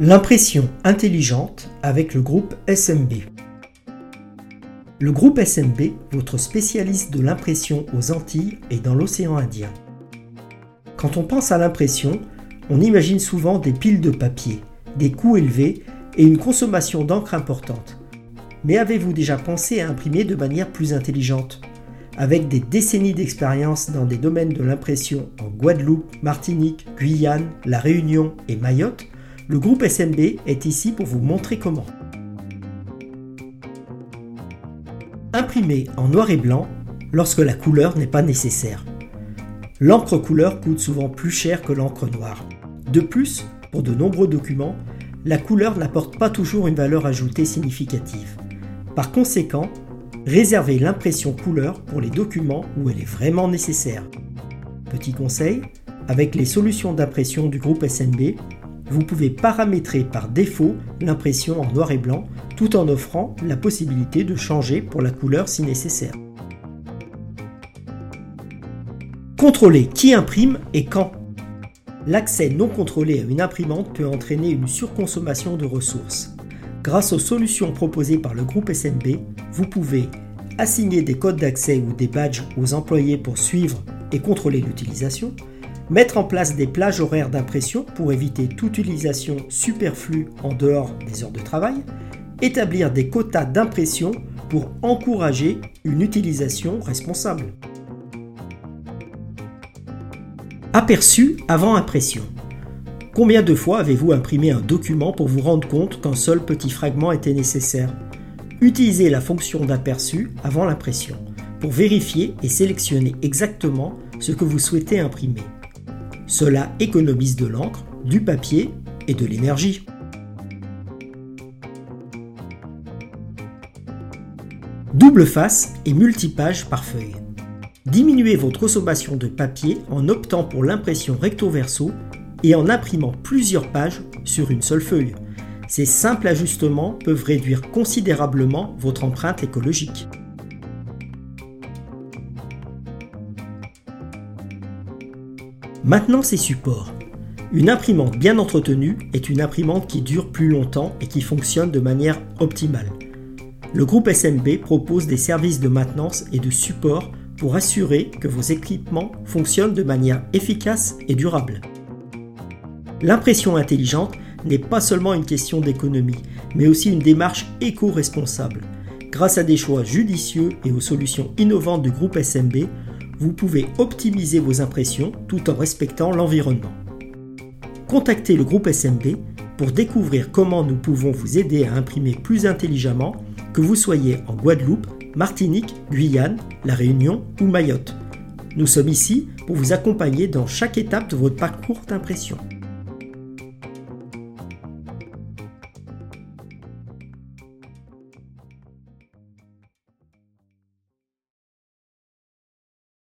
L'impression intelligente avec le groupe SMB. Le groupe SMB, votre spécialiste de l'impression aux Antilles et dans l'océan Indien. Quand on pense à l'impression, on imagine souvent des piles de papier, des coûts élevés et une consommation d'encre importante. Mais avez-vous déjà pensé à imprimer de manière plus intelligente? Avec des décennies d'expérience dans des domaines de l'impression en Guadeloupe, Martinique, Guyane, La Réunion et Mayotte, le groupe SMB est ici pour vous montrer comment. Imprimer en noir et blanc lorsque la couleur n'est pas nécessaire. L'encre couleur coûte souvent plus cher que l'encre noire. De plus, pour de nombreux documents, la couleur n'apporte pas toujours une valeur ajoutée significative. Par conséquent, réservez l'impression couleur pour les documents où elle est vraiment nécessaire. Petit conseil, avec les solutions d'impression du groupe SMB, vous pouvez paramétrer par défaut l'impression en noir et blanc tout en offrant la possibilité de changer pour la couleur si nécessaire. Contrôler qui imprime et quand. L'accès non contrôlé à une imprimante peut entraîner une surconsommation de ressources. Grâce aux solutions proposées par le groupe SNB, vous pouvez assigner des codes d'accès ou des badges aux employés pour suivre et contrôler l'utilisation, Mettre en place des plages horaires d'impression pour éviter toute utilisation superflue en dehors des heures de travail. Établir des quotas d'impression pour encourager une utilisation responsable. Aperçu avant impression. Combien de fois avez-vous imprimé un document pour vous rendre compte qu'un seul petit fragment était nécessaire? Utilisez la fonction d'aperçu avant l'impression pour vérifier et sélectionner exactement ce que vous souhaitez imprimer. Cela économise de l'encre, du papier et de l'énergie. Double face et multipage par feuille. Diminuez votre consommation de papier en optant pour l'impression recto-verso et en imprimant plusieurs pages sur une seule feuille. Ces simples ajustements peuvent réduire considérablement votre empreinte écologique. Maintenant, ces supports. Une imprimante bien entretenue est une imprimante qui dure plus longtemps et qui fonctionne de manière optimale. Le groupe SMB propose des services de maintenance et de support pour assurer que vos équipements fonctionnent de manière efficace et durable. L'impression intelligente n'est pas seulement une question d'économie, mais aussi une démarche éco-responsable. Grâce à des choix judicieux et aux solutions innovantes du groupe SMB, vous pouvez optimiser vos impressions tout en respectant l'environnement. Contactez le groupe SMB pour découvrir comment nous pouvons vous aider à imprimer plus intelligemment, que vous soyez en Guadeloupe, Martinique, Guyane, La Réunion ou Mayotte. Nous sommes ici pour vous accompagner dans chaque étape de votre parcours d'impression.